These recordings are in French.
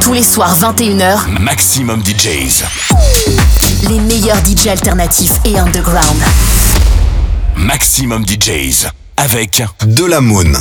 Tous les soirs 21h, Maximum DJs. les meilleurs DJ alternatifs et underground. Maximum DJs. Avec De la Moon.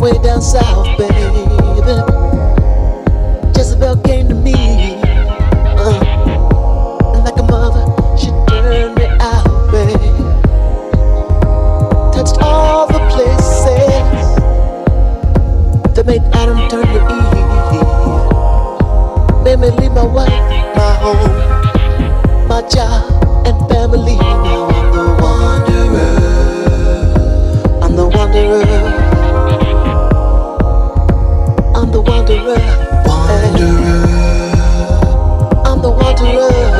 way down south, baby. Jezebel came to me. Uh, like a mother, she turned me out, baby. Touched all the places that made Adam turn to Eve. Made me leave my wife, my home, my job, and family. Now I'm the wanderer. I'm the wanderer. wanderer. I'm the wanderer.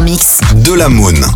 Mix. De la Moon.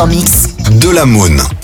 En mix. De la Moon.